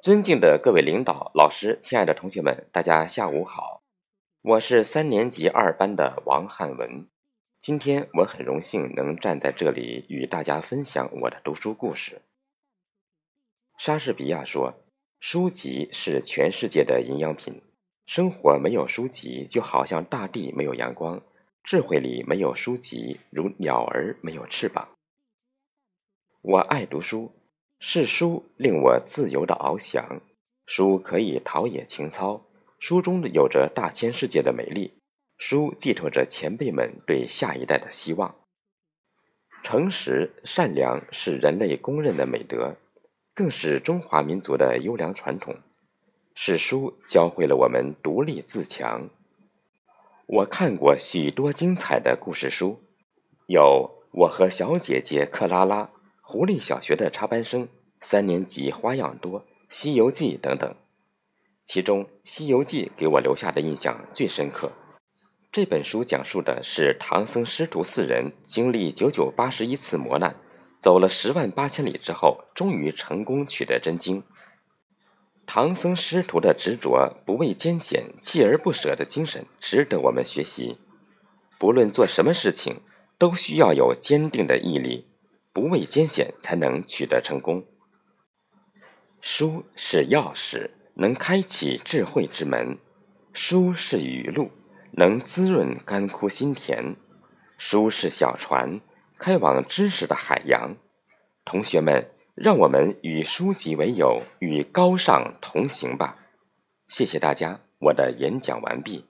尊敬的各位领导、老师、亲爱的同学们，大家下午好！我是三年级二班的王汉文。今天我很荣幸能站在这里与大家分享我的读书故事。莎士比亚说：“书籍是全世界的营养品，生活没有书籍，就好像大地没有阳光；智慧里没有书籍，如鸟儿没有翅膀。”我爱读书。是书令我自由的翱翔，书可以陶冶情操，书中有着大千世界的美丽，书寄托着前辈们对下一代的希望。诚实善良是人类公认的美德，更是中华民族的优良传统。是书教会了我们独立自强。我看过许多精彩的故事书，有我和小姐姐克拉拉。狐狸小学的插班生，三年级花样多，《西游记》等等，其中《西游记》给我留下的印象最深刻。这本书讲述的是唐僧师徒四人经历九九八十一次磨难，走了十万八千里之后，终于成功取得真经。唐僧师徒的执着、不畏艰险、锲而不舍的精神，值得我们学习。不论做什么事情，都需要有坚定的毅力。不畏艰险，才能取得成功。书是钥匙，能开启智慧之门；书是雨露，能滋润干枯心田；书是小船，开往知识的海洋。同学们，让我们与书籍为友，与高尚同行吧！谢谢大家，我的演讲完毕。